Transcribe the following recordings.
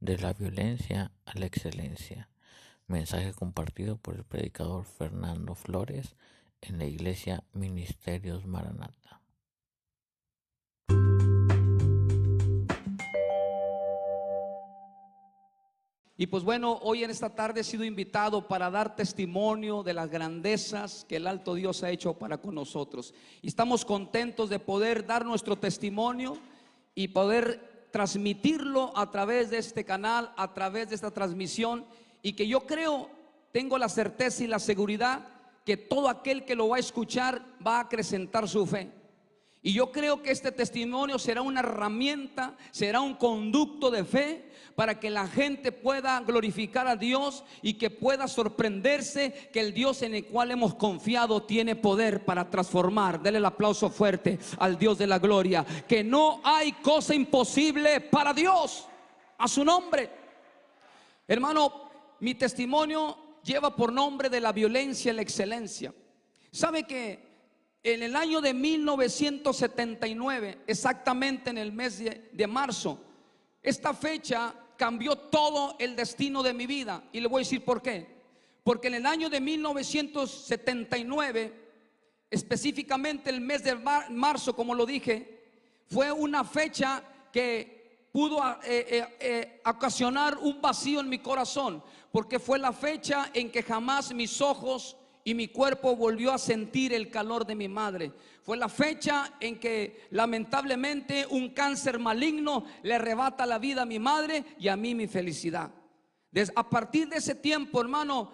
de la violencia a la excelencia. Mensaje compartido por el predicador Fernando Flores en la iglesia Ministerios Maranata. Y pues bueno, hoy en esta tarde he sido invitado para dar testimonio de las grandezas que el alto Dios ha hecho para con nosotros. Y estamos contentos de poder dar nuestro testimonio y poder transmitirlo a través de este canal, a través de esta transmisión. Y que yo creo, tengo la certeza y la seguridad que todo aquel que lo va a escuchar va a acrecentar su fe. Y yo creo que este testimonio será una herramienta, será un conducto de fe para que la gente pueda glorificar a Dios y que pueda sorprenderse que el Dios en el cual hemos confiado tiene poder para transformar. Dele el aplauso fuerte al Dios de la gloria. Que no hay cosa imposible para Dios. A su nombre. Hermano, mi testimonio lleva por nombre de la violencia la excelencia. ¿Sabe que en el año de 1979, exactamente en el mes de, marzo, esta fecha cambió todo el destino de mi vida. Y le voy a decir por qué. Porque en el año de 1979, específicamente el mes de marzo, como lo dije, fue una fecha que pudo eh, eh, eh, ocasionar un vacío en mi corazón. Porque fue la fecha en que jamás mis ojos y mi cuerpo volvió a sentir el calor de mi madre. Fue la fecha en que lamentablemente un cáncer maligno le arrebata la vida a mi madre y a mí mi felicidad. A partir de ese tiempo, hermano,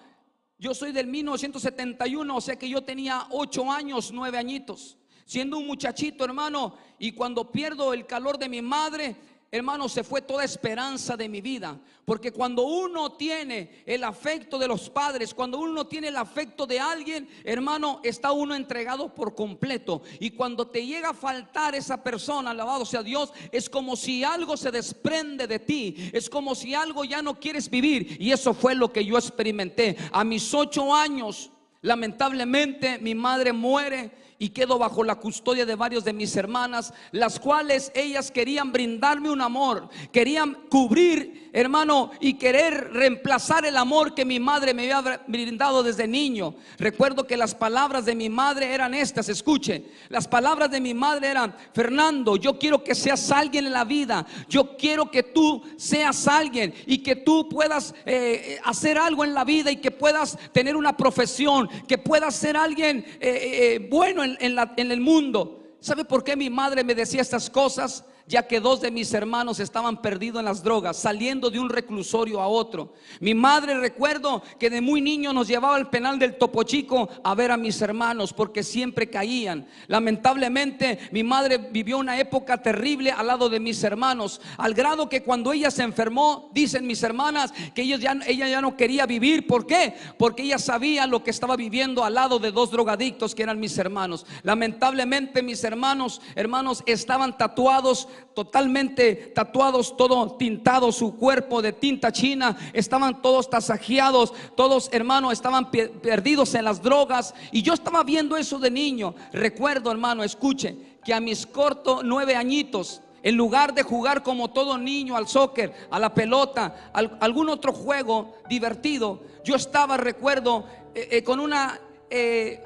yo soy del 1971, o sea que yo tenía ocho años, nueve añitos, siendo un muchachito, hermano, y cuando pierdo el calor de mi madre, hermano, se fue toda esperanza de mi vida. Porque cuando uno tiene el afecto de los padres, cuando uno tiene el afecto de alguien, hermano, está uno entregado por completo. Y cuando te llega a faltar esa persona, alabado sea Dios, es como si algo se desprende de ti. Es como si algo ya no quieres vivir. Y eso fue lo que yo experimenté. A mis ocho años, lamentablemente, mi madre muere y quedo bajo la custodia de varios de mis hermanas, las cuales ellas querían brindarme un amor, querían cubrir, hermano, y querer reemplazar el amor que mi madre me había brindado desde niño. Recuerdo que las palabras de mi madre eran estas, escuche, las palabras de mi madre eran, Fernando, yo quiero que seas alguien en la vida, yo quiero que tú seas alguien y que tú puedas eh, hacer algo en la vida y que puedas tener una profesión, que puedas ser alguien eh, eh, bueno en, la, en el mundo. ¿Sabe por qué mi madre me decía estas cosas? Ya que dos de mis hermanos estaban perdidos en las drogas, saliendo de un reclusorio a otro. Mi madre recuerdo que de muy niño nos llevaba al penal del Topo Chico a ver a mis hermanos porque siempre caían. Lamentablemente mi madre vivió una época terrible al lado de mis hermanos, al grado que cuando ella se enfermó, dicen mis hermanas que ella ya no quería vivir. ¿Por qué? Porque ella sabía lo que estaba viviendo al lado de dos drogadictos que eran mis hermanos. Lamentablemente mis hermanos, hermanos, estaban tatuados totalmente tatuados, todo tintado, su cuerpo de tinta china, estaban todos tasajeados, todos hermanos estaban perdidos en las drogas. Y yo estaba viendo eso de niño. Recuerdo, hermano, escuche, que a mis cortos nueve añitos, en lugar de jugar como todo niño al soccer, a la pelota, a algún otro juego divertido, yo estaba, recuerdo, eh, eh, con una, eh,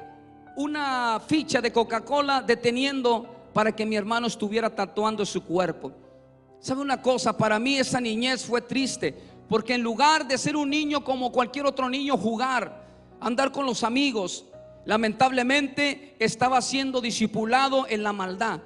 una ficha de Coca-Cola deteniendo para que mi hermano estuviera tatuando su cuerpo. ¿Sabe una cosa? Para mí esa niñez fue triste, porque en lugar de ser un niño como cualquier otro niño, jugar, andar con los amigos, lamentablemente estaba siendo discipulado en la maldad.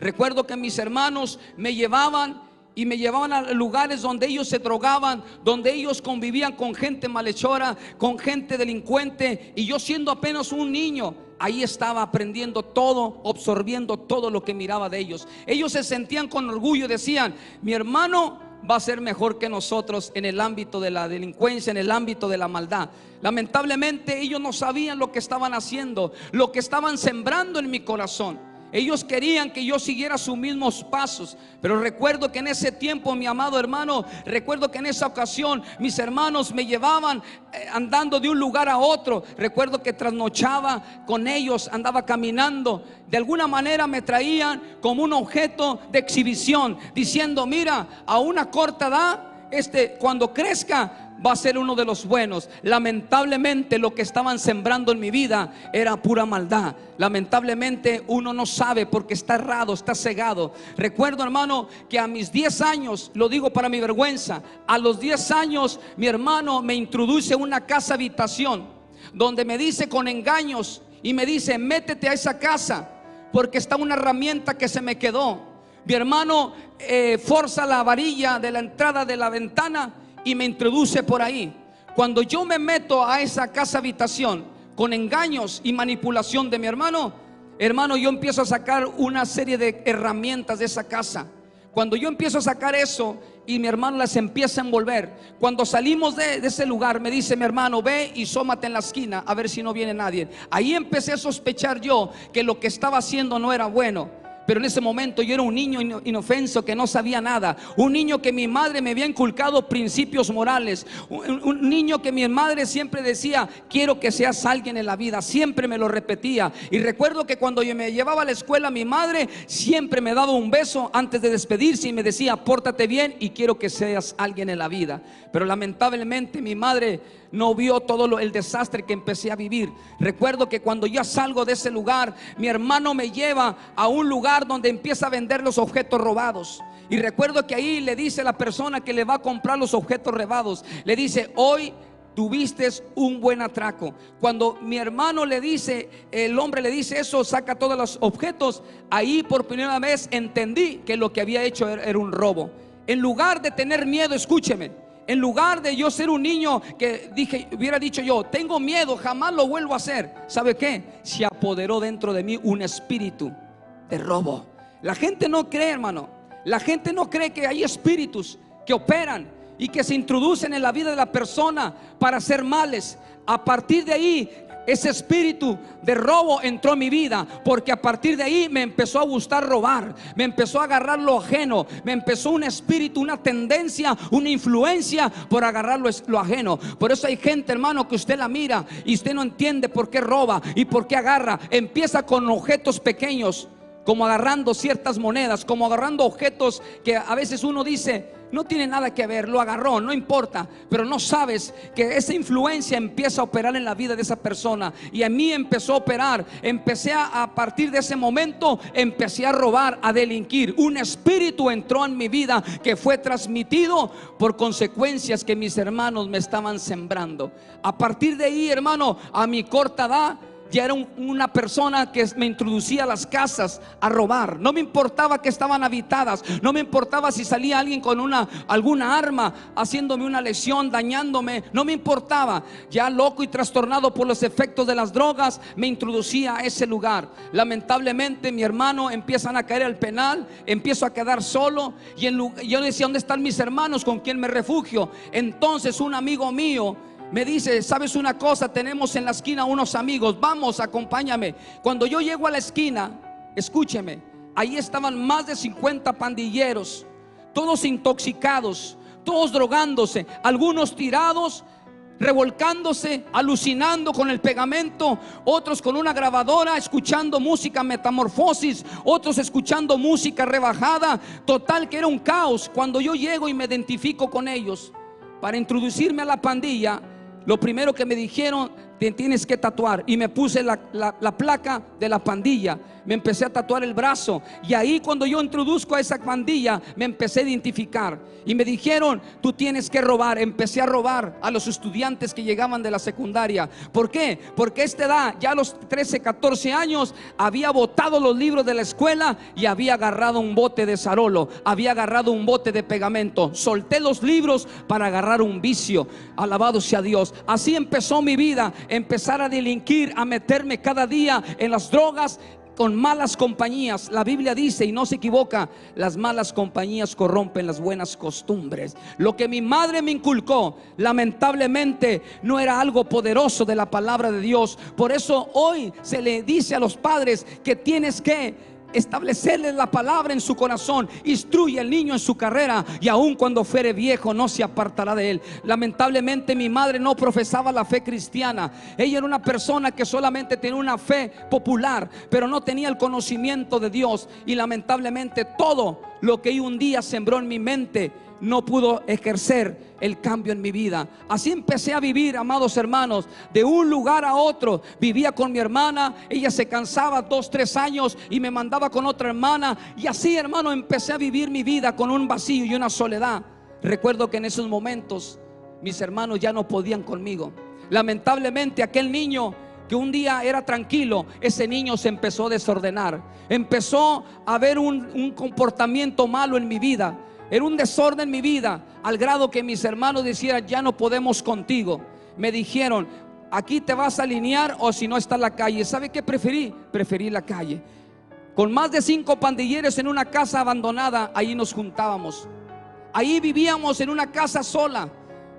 Recuerdo que mis hermanos me llevaban y me llevaban a lugares donde ellos se drogaban, donde ellos convivían con gente malhechora, con gente delincuente, y yo siendo apenas un niño, ahí estaba aprendiendo todo, absorbiendo todo lo que miraba de ellos. Ellos se sentían con orgullo y decían, mi hermano va a ser mejor que nosotros en el ámbito de la delincuencia, en el ámbito de la maldad. Lamentablemente ellos no sabían lo que estaban haciendo, lo que estaban sembrando en mi corazón. Ellos querían que yo siguiera sus mismos pasos. Pero recuerdo que en ese tiempo, mi amado hermano, recuerdo que en esa ocasión mis hermanos me llevaban eh, andando de un lugar a otro. Recuerdo que trasnochaba con ellos, andaba caminando. De alguna manera me traían como un objeto de exhibición, diciendo, mira, a una corta edad este cuando crezca va a ser uno de los buenos. Lamentablemente lo que estaban sembrando en mi vida era pura maldad. Lamentablemente uno no sabe porque está errado, está cegado. Recuerdo hermano que a mis 10 años, lo digo para mi vergüenza, a los 10 años mi hermano me introduce a una casa habitación donde me dice con engaños y me dice, métete a esa casa porque está una herramienta que se me quedó. Mi hermano eh, forza la varilla de la entrada de la ventana y me introduce por ahí. Cuando yo me meto a esa casa habitación con engaños y manipulación de mi hermano, hermano, yo empiezo a sacar una serie de herramientas de esa casa. Cuando yo empiezo a sacar eso y mi hermano las empieza a envolver, cuando salimos de, ese lugar, me dice mi hermano, ve y sómate en la esquina a ver si no viene nadie. Ahí empecé a sospechar yo que lo que estaba haciendo no era bueno. Pero en ese momento yo era un niño inofenso que no sabía nada. Un niño que mi madre me había inculcado principios morales. Un, niño que mi madre siempre decía, quiero que seas alguien en la vida. Siempre me lo repetía. Y recuerdo que cuando yo me llevaba a la escuela, mi madre siempre me daba un beso antes de despedirse y me decía, pórtate bien y quiero que seas alguien en la vida. Pero lamentablemente mi madre no vio todo el desastre que empecé a vivir. Recuerdo que cuando yo salgo de ese lugar, mi hermano me lleva a un lugar donde empieza a vender los objetos robados. Y recuerdo que ahí le dice la persona que le va a comprar los objetos robados, le dice, hoy tuviste un buen atraco. Cuando mi hermano le dice, el hombre le dice eso, saca todos los objetos, ahí por primera vez entendí que lo que había hecho era un robo. En lugar de tener miedo, escúcheme, en lugar de yo ser un niño que dije, hubiera dicho yo, tengo miedo, jamás lo vuelvo a hacer. ¿Sabe qué? Se apoderó dentro de mí un espíritu de robo. La gente no cree, hermano. La gente no cree que hay espíritus que operan y que se introducen en la vida de la persona para hacer males. A partir de ahí ese espíritu de robo entró en mi vida, porque a partir de ahí me empezó a gustar robar, me empezó a agarrar lo ajeno, me empezó un espíritu, una tendencia, una influencia por agarrar lo, ajeno. Por eso hay gente, hermano, que usted la mira y usted no entiende por qué roba y por qué agarra. Empieza con objetos pequeños como agarrando ciertas monedas, como agarrando objetos que a veces uno dice, no tiene nada que ver, lo agarró, no importa, pero no sabes que esa influencia empieza a operar en la vida de esa persona. Y a mí empezó a operar, empecé a, partir de ese momento, empecé a robar, a delinquir. Un espíritu entró en mi vida que fue transmitido por consecuencias que mis hermanos me estaban sembrando. A partir de ahí, hermano, a mi corta edad, ya era una persona que me introducía a las casas a robar. No me importaba que estaban habitadas, no me importaba si salía alguien con una alguna arma haciéndome una lesión, dañándome, no me importaba. Ya loco y trastornado por los efectos de las drogas, me introducía a ese lugar. Lamentablemente mi hermano empiezan a caer al penal, empiezo a quedar solo y yo decía, ¿dónde están mis hermanos con quien me refugio? Entonces un amigo mío me dice, ¿sabes una cosa? Tenemos en la esquina unos amigos, vamos, acompáñame. Cuando yo llego a la esquina, escúcheme, ahí estaban más de 50 pandilleros, todos intoxicados, todos drogándose, algunos tirados, revolcándose, alucinando con el pegamento, otros con una grabadora, escuchando música metamorfosis, otros escuchando música rebajada, total que era un caos. Cuando yo llego y me identifico con ellos, para introducirme a la pandilla, lo primero que me dijeron, tienes que tatuar. Y me puse la, placa de la pandilla. Me empecé a tatuar el brazo. Y ahí cuando yo introduzco a esa pandilla, me empecé a identificar. Y me dijeron, tú tienes que robar. Empecé a robar a los estudiantes que llegaban de la secundaria. ¿Por qué? Porque a esta edad, ya a los 13, 14 años, había botado los libros de la escuela y había agarrado un bote de zarolo. Había agarrado un bote de pegamento. Solté los libros para agarrar un vicio. Alabado sea Dios. Así empezó mi vida empezar a delinquir, a meterme cada día en las drogas con malas compañías. La Biblia dice, y no se equivoca, las malas compañías corrompen las buenas costumbres. Lo que mi madre me inculcó, lamentablemente, no era algo poderoso de la palabra de Dios. Por eso hoy se le dice a los padres que tienes que establecerle la palabra en su corazón, instruye al niño en su carrera y aun cuando fuere viejo no se apartará de él. Lamentablemente mi madre no profesaba la fe cristiana. Ella era una persona que solamente tenía una fe popular, pero no tenía el conocimiento de Dios y lamentablemente todo lo que un día sembró en mi mente no pudo ejercer el cambio en mi vida. Así empecé a vivir, amados hermanos, de un lugar a otro. Vivía con mi hermana, ella se cansaba dos, tres años y me mandaba con otra hermana. Y así, hermano, empecé a vivir mi vida con un vacío y una soledad. Recuerdo que en esos momentos mis hermanos ya no podían conmigo. Lamentablemente aquel niño que un día era tranquilo, ese niño se empezó a desordenar. Empezó a haber un, un comportamiento malo en mi vida. Era un desorden en mi vida, al grado que mis hermanos decían, ya no podemos contigo. Me dijeron, aquí te vas a alinear o si no está la calle. ¿Sabe qué preferí? Preferí la calle. Con más de cinco pandilleros en una casa abandonada, ahí nos juntábamos. Ahí vivíamos en una casa sola,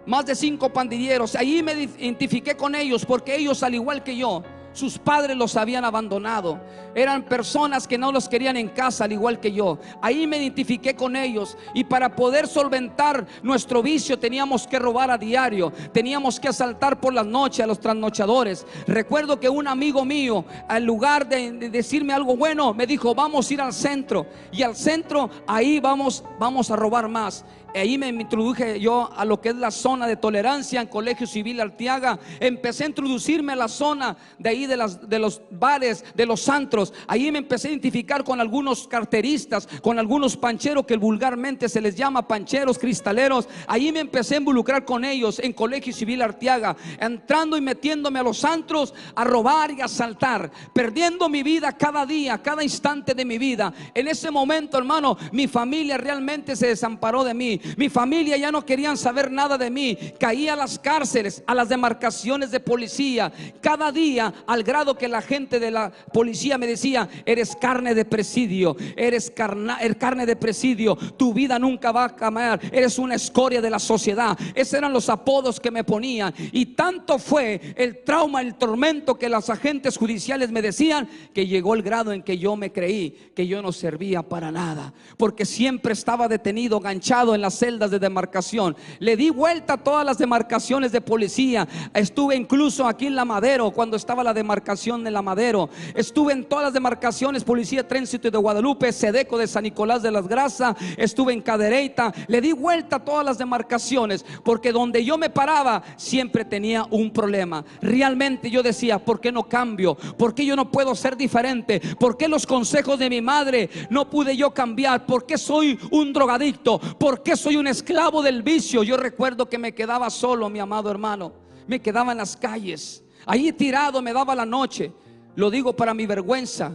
más de cinco pandilleros. Ahí me identifiqué con ellos porque ellos, al igual que yo, sus padres los habían abandonado. Eran personas que no los querían en casa, al igual que yo. Ahí me identifiqué con ellos. Y para poder solventar nuestro vicio teníamos que robar a diario. Teníamos que asaltar por las noches a los trasnochadores. Recuerdo que un amigo mío, al lugar de, de decirme algo bueno, me dijo, vamos a ir al centro. Y al centro, ahí vamos, vamos a robar más ahí me introduje yo a lo que es la zona de tolerancia en Colegio Civil Artiaga. Empecé a introducirme a la zona de ahí de, los bares, de los antros. Ahí me empecé a identificar con algunos carteristas, con algunos pancheros que vulgarmente se les llama pancheros cristaleros. Ahí me empecé a involucrar con ellos en Colegio Civil Artiaga, entrando y metiéndome a los antros a robar y a asaltar, perdiendo mi vida cada día, cada instante de mi vida. En ese momento, hermano, mi familia realmente se desamparó de mí. Mi familia ya no querían saber nada de mí. Caía a las cárceles, a las demarcaciones de policía. Cada día, al grado que la gente de la policía me decía, eres carne de presidio, eres er, carne de presidio, tu vida nunca va a cambiar, eres una escoria de la sociedad. Esos eran los apodos que me ponían. Y tanto fue el trauma, el tormento que los agentes judiciales me decían, que llegó el grado en que yo me creí que yo no servía para nada. Porque siempre estaba detenido, ganchado en la celdas de demarcación. Le di vuelta a todas las demarcaciones de policía. Estuve incluso aquí en La Madero cuando estaba la demarcación de La Madero. Estuve en todas las demarcaciones, Policía Tránsito de Guadalupe, Sedeco de San Nicolás de las Grasas. Estuve en Cadereyta. Le di vuelta a todas las demarcaciones porque donde yo me paraba siempre tenía un problema. Realmente yo decía, ¿por qué no cambio? ¿Por qué yo no puedo ser diferente? ¿Por qué los consejos de mi madre no pude yo cambiar? ¿Por qué soy un drogadicto? ¿Por qué soy un esclavo del vicio. Yo recuerdo que me quedaba solo, mi amado hermano. Me quedaba en las calles. Ahí tirado me daba la noche. Lo digo para mi vergüenza.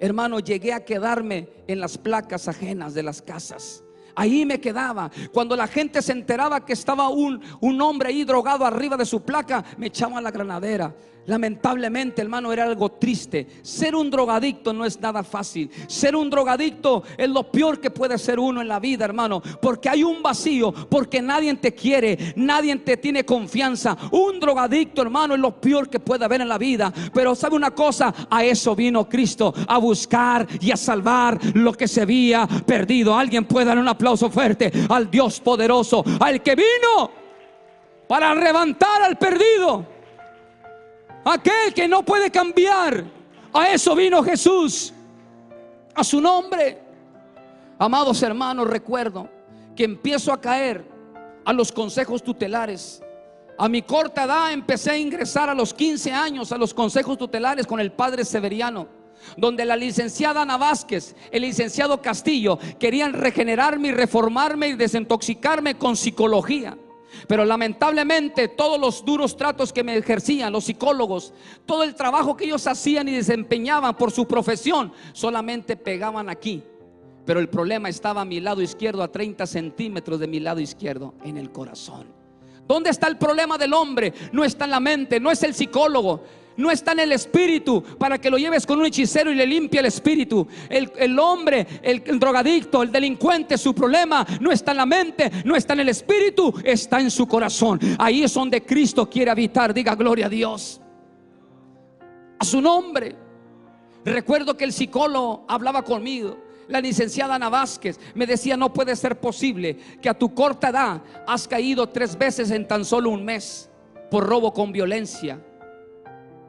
Hermano, llegué a quedarme en las placas ajenas de las casas. Ahí me quedaba. Cuando la gente se enteraba que estaba un, un hombre ahí drogado arriba de su placa, me echaban la granadera. Lamentablemente, hermano, era algo triste. Ser un drogadicto no es nada fácil. Ser un drogadicto es lo peor que puede ser uno en la vida, hermano. Porque hay un vacío, porque nadie te quiere, nadie te tiene confianza. Un drogadicto, hermano, es lo peor que puede haber en la vida. Pero sabe una cosa, a eso vino Cristo, a buscar y a salvar lo que se había perdido. Alguien puede dar un aplauso fuerte al Dios poderoso, al que vino para levantar al perdido. Aquel que no puede cambiar. A eso vino Jesús. A su nombre. Amados hermanos, recuerdo que empiezo a caer a los consejos tutelares. A mi corta edad empecé a ingresar a los 15 años a los consejos tutelares con el padre Severiano, donde la licenciada Ana Vázquez, el licenciado Castillo querían regenerarme y reformarme y desintoxicarme con psicología. Pero lamentablemente todos los duros tratos que me ejercían los psicólogos, todo el trabajo que ellos hacían y desempeñaban por su profesión, solamente pegaban aquí. Pero el problema estaba a mi lado izquierdo, a 30 centímetros de mi lado izquierdo, en el corazón. ¿Dónde está el problema del hombre? No está en la mente, no es el psicólogo no está en el espíritu para que lo lleves con un hechicero y le limpie el espíritu. El, hombre, el, el, drogadicto, el delincuente, su problema no está en la mente, no está en el espíritu, está en su corazón. Ahí es donde Cristo quiere habitar. Diga gloria a Dios. A su nombre. Recuerdo que el psicólogo hablaba conmigo. La licenciada Ana Vázquez me decía, no puede ser posible que a tu corta edad has caído tres veces en tan solo un mes por robo con violencia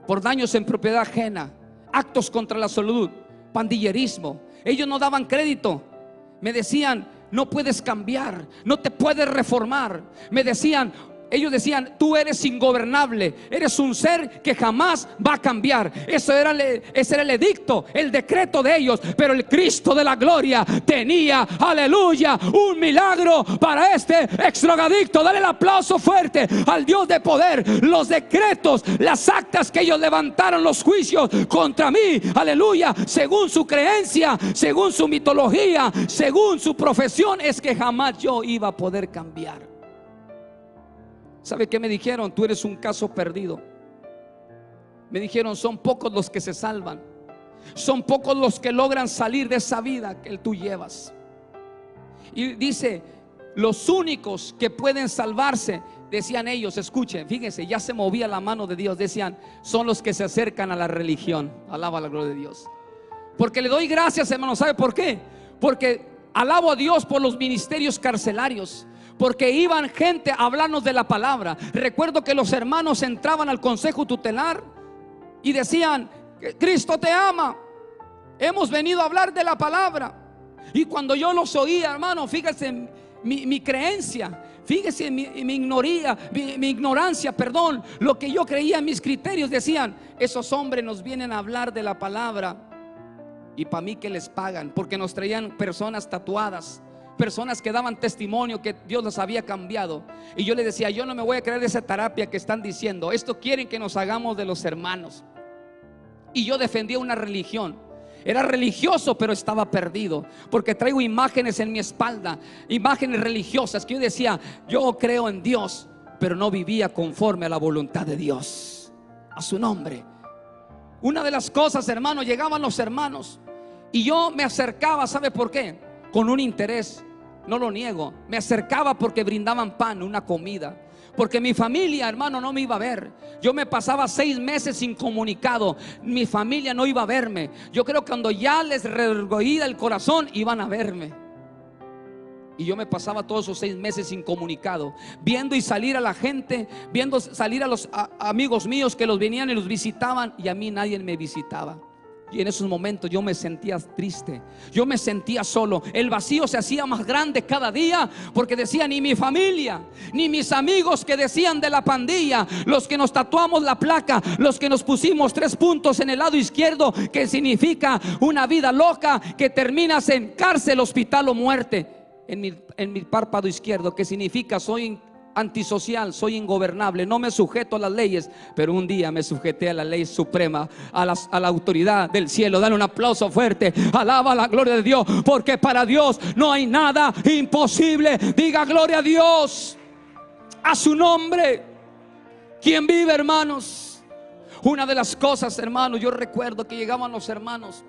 por daños en propiedad ajena, actos contra la salud, pandillerismo. Ellos no daban crédito. Me decían, no puedes cambiar, no te puedes reformar. Me decían, ellos decían, tú eres ingobernable, eres un ser que jamás va a cambiar. Eso era, ese era el edicto, el decreto de ellos. Pero el Cristo de la gloria tenía, aleluya, un milagro para este extrogadicto. Dale el aplauso fuerte al Dios de poder. Los decretos, las actas que ellos levantaron, los juicios contra mí, aleluya, según su creencia, según su mitología, según su profesión, es que jamás yo iba a poder cambiar. ¿Sabe qué me dijeron? Tú eres un caso perdido. Me dijeron, son pocos los que se salvan. Son pocos los que logran salir de esa vida que tú llevas. Y dice, los únicos que pueden salvarse, decían ellos, escuchen, fíjense, ya se movía la mano de Dios, decían, son los que se acercan a la religión. Alaba la gloria de Dios. Porque le doy gracias, hermano, ¿sabe por qué? Porque alabo a Dios por los ministerios carcelarios porque iban gente a hablarnos de la palabra. Recuerdo que los hermanos entraban al consejo tutelar y decían, Cristo te ama, hemos venido a hablar de la palabra. Y cuando yo los oía, hermano, fíjese mi, creencia, fíjese mi, mi, mi, ignorancia, perdón, lo que yo creía mis criterios, decían, esos hombres nos vienen a hablar de la palabra. Y para mí que les pagan, porque nos traían personas tatuadas, personas que daban testimonio que Dios los había cambiado. Y yo le decía, yo no me voy a creer esa terapia que están diciendo. Esto quieren que nos hagamos de los hermanos. Y yo defendía una religión. Era religioso, pero estaba perdido. Porque traigo imágenes en mi espalda, imágenes religiosas que yo decía, yo creo en Dios, pero no vivía conforme a la voluntad de Dios. A su nombre. Una de las cosas, hermano, llegaban los hermanos. Y yo me acercaba, ¿sabe por qué? Con un interés no lo niego. Me acercaba porque brindaban pan, una comida. Porque mi familia, hermano, no me iba a ver. Yo me pasaba seis meses incomunicado. Mi familia no iba a verme. Yo creo que cuando ya les regoía el corazón, iban a verme. Y yo me pasaba todos esos seis meses incomunicado, viendo y salir a la gente, viendo salir a los amigos míos que los venían y los visitaban, y a mí nadie me visitaba. Y en esos momentos yo me sentía triste, yo me sentía solo. El vacío se hacía más grande cada día porque decía ni mi familia, ni mis amigos que decían de la pandilla, los que nos tatuamos la placa, los que nos pusimos tres puntos en el lado izquierdo, que significa una vida loca que terminas en cárcel, hospital o muerte. En mi, en mi párpado izquierdo, que significa soy antisocial, soy ingobernable, no me sujeto a las leyes, pero un día me sujeté a la ley suprema, a, a la autoridad del cielo. Dale un aplauso fuerte, alaba la gloria de Dios, porque para Dios no hay nada imposible. Diga gloria a Dios, a su nombre. Quien vive, hermanos? Una de las cosas, hermanos, yo recuerdo que llegaban los hermanos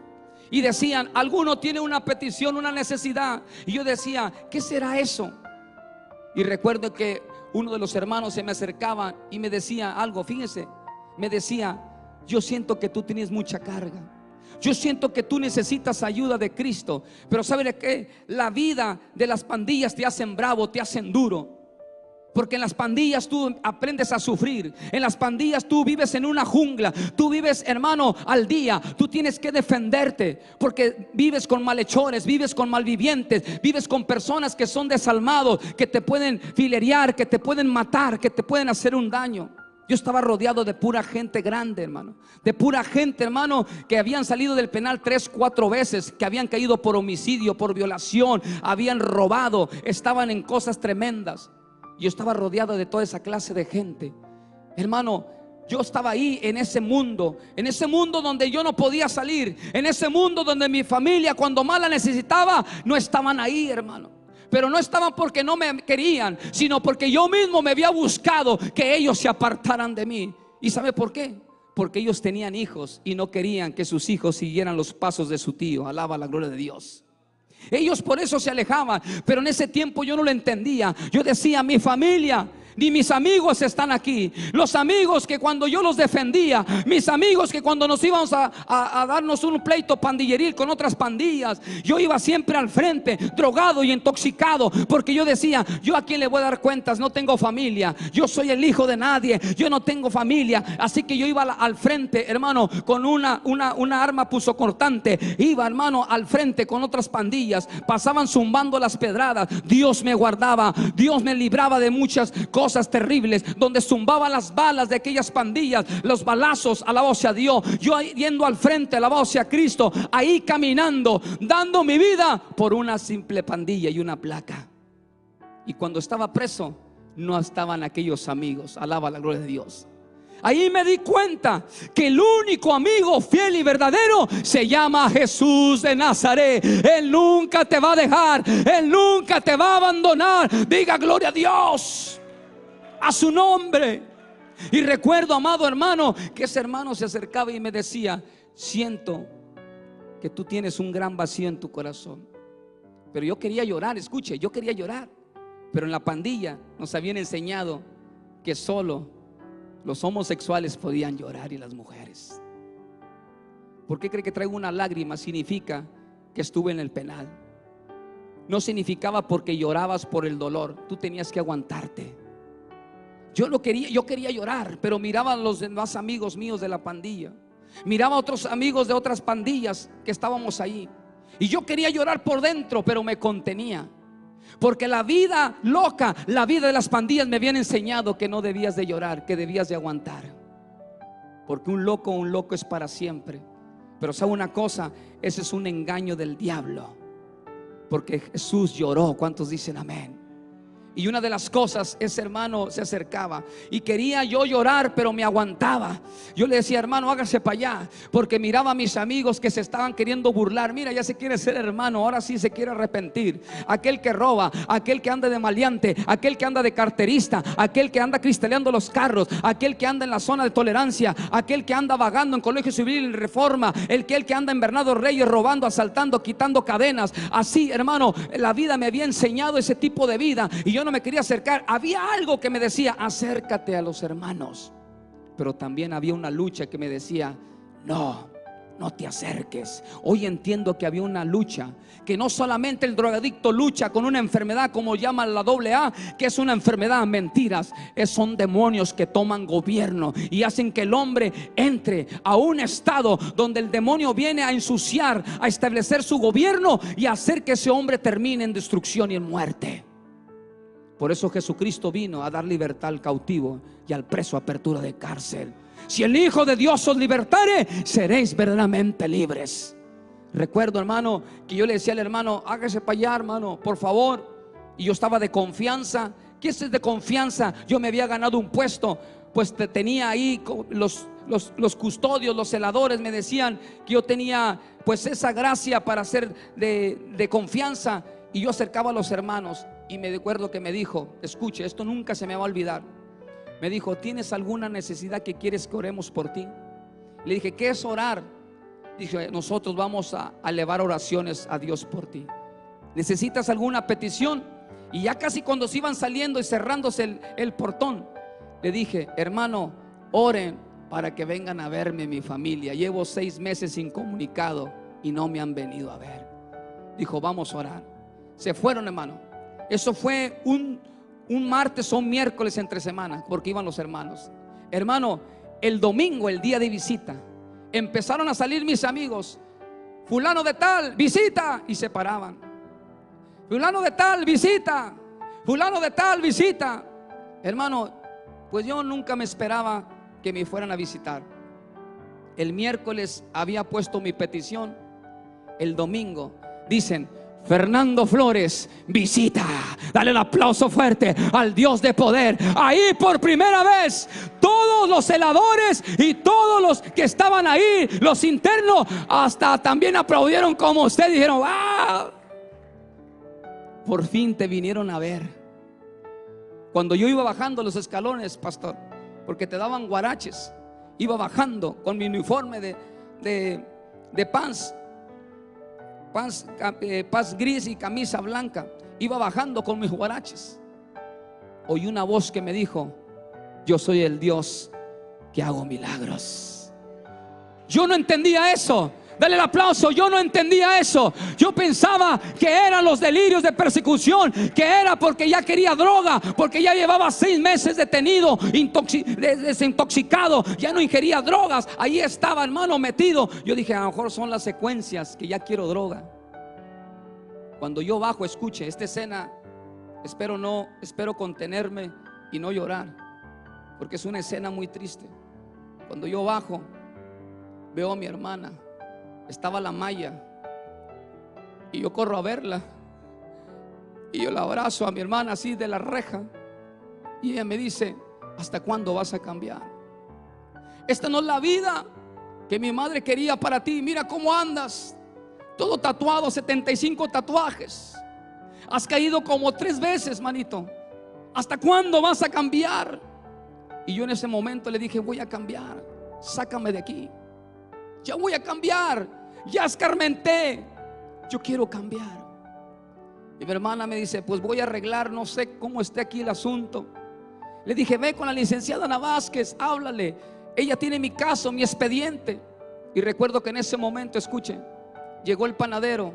y decían, alguno tiene una petición, una necesidad. Y yo decía, ¿qué será eso? Y recuerdo que uno de los hermanos se me acercaba y me decía algo, fíjese, me decía, yo siento que tú tienes mucha carga. Yo siento que tú necesitas ayuda de Cristo. Pero ¿sabe qué? La vida de las pandillas te hacen bravo, te hacen duro. Porque en las pandillas tú aprendes a sufrir. En las pandillas tú vives en una jungla. Tú vives, hermano, al día. Tú tienes que defenderte. Porque vives con malhechores, vives con malvivientes, vives con personas que son desalmados, que te pueden filerear, que te pueden matar, que te pueden hacer un daño. Yo estaba rodeado de pura gente grande, hermano. De pura gente, hermano, que habían salido del penal tres, cuatro veces, que habían caído por homicidio, por violación, habían robado, estaban en cosas tremendas. Yo estaba rodeado de toda esa clase de gente. Hermano, yo estaba ahí en ese mundo, en ese mundo donde yo no podía salir, en ese mundo donde mi familia cuando más la necesitaba, no estaban ahí, hermano. Pero no estaban porque no me querían, sino porque yo mismo me había buscado que ellos se apartaran de mí. ¿Y sabe por qué? Porque ellos tenían hijos y no querían que sus hijos siguieran los pasos de su tío. Alaba la gloria de Dios. Ellos por eso se alejaban, pero en ese tiempo yo no lo entendía. Yo decía, mi familia, Ni mis amigos están aquí. Los amigos que cuando yo los defendía, mis amigos que cuando nos íbamos a, darnos un pleito pandilleril con otras pandillas, yo iba siempre al frente, drogado y intoxicado, porque yo decía, yo a quién le voy a dar cuentas, no tengo familia, yo soy el hijo de nadie, yo no tengo familia, así que yo iba al, frente, hermano, con una, una, una arma puso cortante, iba hermano al frente con otras pandillas, pasaban zumbando las pedradas, Dios me guardaba, Dios me libraba de muchas cosas terribles, donde zumbaban las balas de aquellas pandillas, los balazos, voz a Dios, yo yendo al frente, voz a Cristo, ahí caminando, dando mi vida por una simple pandilla y una placa. Y cuando estaba preso, no estaban aquellos amigos, alaba la gloria de Dios. Ahí me di cuenta que el único amigo fiel y verdadero se llama Jesús de Nazaret. Él nunca te va a dejar, Él nunca te va a abandonar. Diga gloria a Dios, a su nombre. Y recuerdo, amado hermano, que ese hermano se acercaba y me decía, siento que tú tienes un gran vacío en tu corazón. Pero yo quería llorar, escuche, yo quería llorar. Pero en la pandilla nos habían enseñado que solo los homosexuales podían llorar y las mujeres. ¿Por qué cree que traigo una lágrima? Significa que estuve en el penal. No significaba porque llorabas por el dolor, tú tenías que aguantarte. Yo no quería, yo quería llorar, pero miraba a los demás amigos míos de la pandilla. Miraba a otros amigos de otras pandillas que estábamos ahí. Y yo quería llorar por dentro, pero me contenía. Porque la vida loca, la vida de las pandillas me habían enseñado que no debías de llorar, que debías de aguantar. Porque un loco, un loco es para siempre. Pero sabe una cosa, ese es un engaño del diablo. Porque Jesús lloró. ¿Cuántos dicen amén? Y una de las cosas, ese hermano se acercaba y quería yo llorar, pero me aguantaba. Yo le decía, hermano, hágase para allá, porque miraba a mis amigos que se estaban queriendo burlar. Mira, ya se quiere ser hermano, ahora sí se quiere arrepentir. Aquel que roba, aquel que anda de maleante, aquel que anda de carterista, aquel que anda cristaleando los carros, aquel que anda en la zona de tolerancia, aquel que anda vagando en colegio civil y reforma, el que, el que anda en Bernardo Reyes robando, asaltando, quitando cadenas. Así, hermano, la vida me había enseñado ese tipo de vida y yo no me quería acercar, había algo que me decía, acércate a los hermanos. Pero también había una lucha que me decía, no, no te acerques. Hoy entiendo que había una lucha, que no solamente el drogadicto lucha con una enfermedad como llama la doble A, que es una enfermedad, mentiras, son demonios que toman gobierno y hacen que el hombre entre a un estado donde el demonio viene a ensuciar, a establecer su gobierno y hacer que ese hombre termine en destrucción y en muerte. Por eso Jesucristo vino a dar libertad al cautivo y al preso apertura de cárcel. Si el Hijo de Dios os libertare, seréis verdaderamente libres. Recuerdo, hermano, que yo le decía al hermano, hágase para allá, hermano, por favor. Y yo estaba de confianza. ¿Qué es de confianza? Yo me había ganado un puesto, pues tenía ahí los, los, custodios, los celadores me decían que yo tenía pues esa gracia para ser de, de confianza. Y yo acercaba a los hermanos y me acuerdo que me dijo, escuche, esto nunca se me va a olvidar. Me dijo, ¿tienes alguna necesidad que quieres que oremos por ti? Le dije, ¿qué es orar? Dije, nosotros vamos a, elevar oraciones a Dios por ti. ¿Necesitas alguna petición? Y ya casi cuando se iban saliendo y cerrándose el, el portón, le dije, hermano, oren para que vengan a verme mi familia. Llevo seis meses incomunicado y no me han venido a ver. Dijo, vamos a orar. Se fueron, hermano. Eso fue un, martes o un miércoles entre semanas, porque iban los hermanos. Hermano, el domingo, el día de visita, empezaron a salir mis amigos. Fulano de tal, visita, y se paraban. Fulano de tal, visita. Fulano de tal, visita. Hermano, pues yo nunca me esperaba que me fueran a visitar. El miércoles había puesto mi petición. El domingo dicen, Fernando Flores visita. Dale el aplauso fuerte al Dios de poder. Ahí por primera vez todos los celadores y todos los que estaban ahí, los internos, hasta también aplaudieron como usted. Dijeron, wow. Por fin te vinieron a ver. Cuando yo iba bajando los escalones, pastor, porque te daban guaraches, iba bajando con mi uniforme de, de, de pants eh, paz, gris y camisa blanca. Iba bajando con mis guaraches. oí una voz que me dijo, yo soy el Dios que hago milagros. Yo no entendía eso. Dale el aplauso. Yo no entendía eso. Yo pensaba que eran los delirios de persecución, que era porque ya quería droga, porque ya llevaba seis meses detenido, desintoxicado, ya no ingería drogas. Ahí estaba, hermano, metido. Yo dije, a lo mejor son las secuencias que ya quiero droga. Cuando yo bajo, escuche, esta escena, espero no, espero contenerme y no llorar, porque es una escena muy triste. Cuando yo bajo, veo a mi hermana estaba la malla. Y yo corro a verla. Y yo la abrazo a mi hermana así de la reja. Y ella me dice, ¿hasta cuándo vas a cambiar? Esta no es la vida que mi madre quería para ti. Mira cómo andas. Todo tatuado, 75 tatuajes. Has caído como tres veces, manito. ¿Hasta cuándo vas a cambiar? Y yo en ese momento le dije, voy a cambiar. Sácame de aquí. Ya voy a cambiar ya escarmenté, yo quiero cambiar. Y mi hermana me dice, pues voy a arreglar, no sé cómo esté aquí el asunto. Le dije, ve con la licenciada Ana Vázquez, háblale. Ella tiene mi caso, mi expediente. Y recuerdo que en ese momento, escuche, llegó el panadero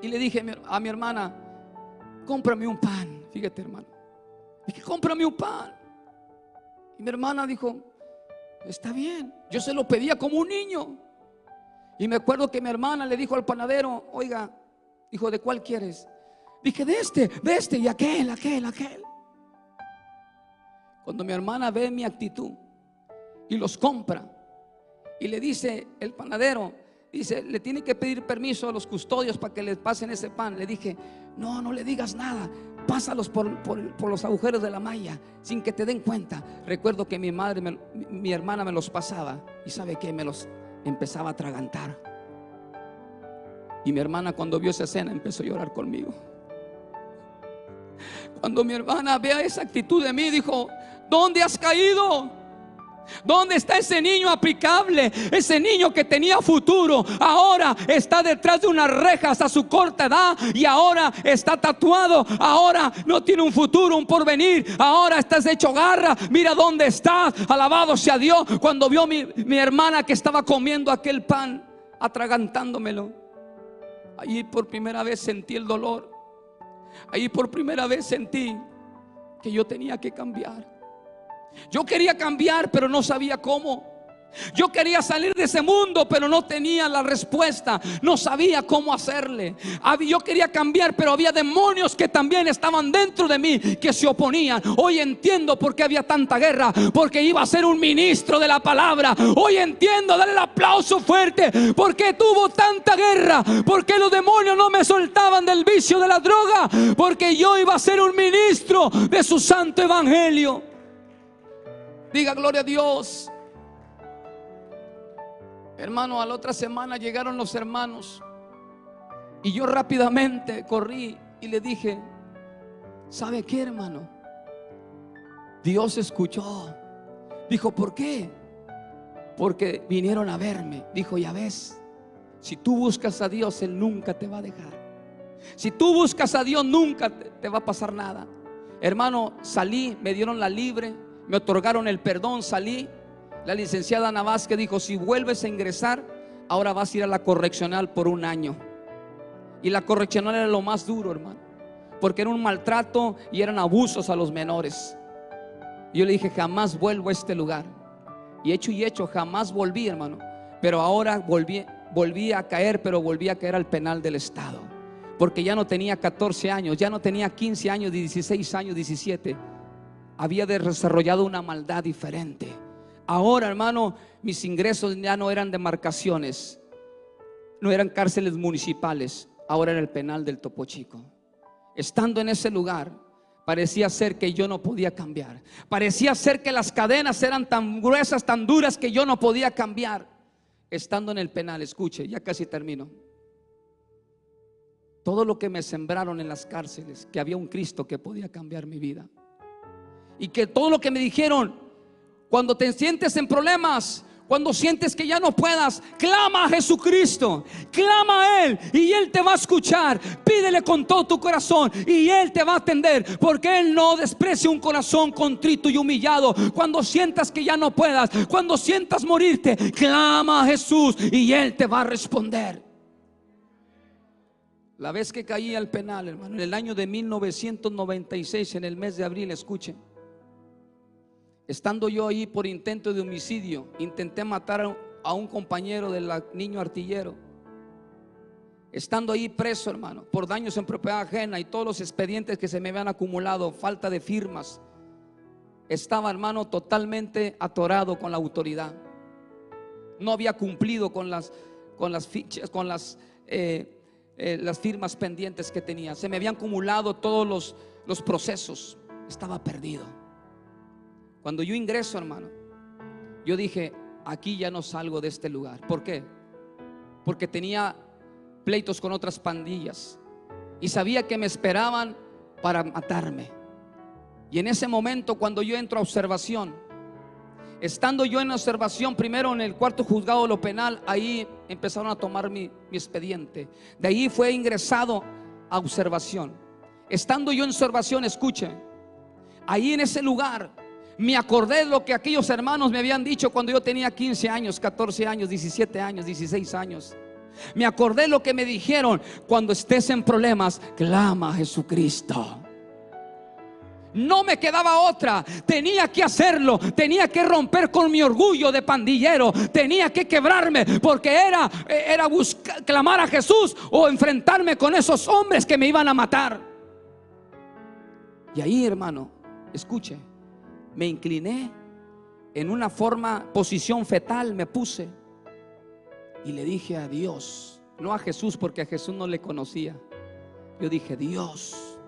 y le dije a mi hermana, cómprame un pan. Fíjate, hermano. Dije, cómprame un pan. Y mi hermana dijo, está bien. Yo se lo pedía como un niño. Y me acuerdo que mi hermana le dijo al panadero, oiga, dijo, ¿de cuál quieres? Dije, de este, de este, y aquel, aquel, aquel. Cuando mi hermana ve mi actitud y los compra, y le dice el panadero, dice, le tiene que pedir permiso a los custodios para que les pasen ese pan. Le dije, no, no le digas nada, pásalos por, por, los agujeros de la malla sin que te den cuenta. Recuerdo que mi madre, mi hermana me los pasaba y sabe que me los empezaba a atragantar. Y mi hermana cuando vio esa escena empezó a llorar conmigo. Cuando mi hermana vea esa actitud de mí, dijo, ¿dónde has caído? ¿Dónde está ese niño aplicable? Ese niño que tenía futuro. Ahora está detrás de unas rejas a su corta edad y ahora está tatuado. Ahora no tiene un futuro, un porvenir. Ahora estás hecho garra. Mira dónde estás. Alabado sea Dios. Cuando vio mi, mi hermana que estaba comiendo aquel pan, atragantándomelo. Allí por primera vez sentí el dolor. Allí por primera vez sentí que yo tenía que cambiar. Yo quería cambiar, pero no sabía cómo. Yo quería salir de ese mundo, pero no tenía la respuesta. No sabía cómo hacerle. Yo quería cambiar, pero había demonios que también estaban dentro de mí que se oponían. Hoy entiendo por qué había tanta guerra, porque iba a ser un ministro de la palabra. Hoy entiendo, dale el aplauso fuerte, porque tuvo tanta guerra, porque los demonios no me soltaban del vicio de la droga, porque yo iba a ser un ministro de su santo evangelio. Diga gloria a Dios. Hermano, a la otra semana llegaron los hermanos y yo rápidamente corrí y le dije, ¿sabe qué hermano? Dios escuchó. Dijo, ¿por qué? Porque vinieron a verme. Dijo, ya ves, si tú buscas a Dios, Él nunca te va a dejar. Si tú buscas a Dios, nunca te, va a pasar nada. Hermano, salí, me dieron la libre me otorgaron el perdón, salí. La licenciada Ana Vázquez dijo, si vuelves a ingresar, ahora vas a ir a la correccional por un año. Y la correccional era lo más duro, hermano, porque era un maltrato y eran abusos a los menores. yo le dije, jamás vuelvo a este lugar. Y hecho y hecho, jamás volví, hermano. Pero ahora volví, volví a caer, pero volví a caer al penal del Estado. Porque ya no tenía 14 años, ya no tenía 15 años, 16 años, 17 había desarrollado una maldad diferente. Ahora, hermano, mis ingresos ya no eran demarcaciones, no eran cárceles municipales, ahora era el penal del Topo Chico. Estando en ese lugar, parecía ser que yo no podía cambiar. Parecía ser que las cadenas eran tan gruesas, tan duras que yo no podía cambiar. Estando en el penal, escuche, ya casi termino. Todo lo que me sembraron en las cárceles, que había un Cristo que podía cambiar mi vida y que todo lo que me dijeron, cuando te sientes en problemas, Cuando sientes que ya no puedas, clama a Jesucristo, clama a Él y Él te va a escuchar. Pídele con todo tu corazón y Él te va a atender, porque Él no desprecia un corazón contrito y humillado. Cuando sientas que ya no puedas, cuando sientas morirte, clama a Jesús y Él te va a responder. La vez que caí al penal, hermano, en el año de 1996, en el mes de abril, escuchen. Estando yo ahí por intento de homicidio, intenté matar a un compañero del niño artillero. Estando ahí preso, hermano, por daños en propiedad ajena y todos los expedientes que se me habían acumulado, falta de firmas, estaba, hermano, totalmente atorado con la autoridad. No había cumplido con las, con las eh, eh, firmas pendientes que tenía. Se me habían acumulado todos los, los procesos. Estaba perdido. Cuando yo ingreso, hermano, yo dije, aquí ya no salgo de este lugar. ¿Por qué? Porque tenía pleitos con otras pandillas y sabía que me esperaban para matarme. Y en ese momento, cuando yo entro a observación, estando yo en observación, primero en el cuarto juzgado de lo penal, ahí empezaron a tomar mi, mi expediente. De ahí fue ingresado a observación. Estando yo en observación, escuche, ahí en ese lugar me acordé de lo que aquellos hermanos me habían dicho cuando yo tenía 15 años, 14 años, 17 años, 16 años. Me acordé lo que me dijeron, cuando estés en problemas, clama a Jesucristo. No me quedaba otra, tenía que hacerlo, tenía que romper con mi orgullo de pandillero, tenía que quebrarme porque era era buscar, clamar a Jesús o enfrentarme con esos hombres que me iban a matar. Y ahí, hermano, escuche, me incliné en una forma, posición fetal, me puse y le dije a Dios, no a Jesús porque a Jesús no le conocía. Yo dije, Dios,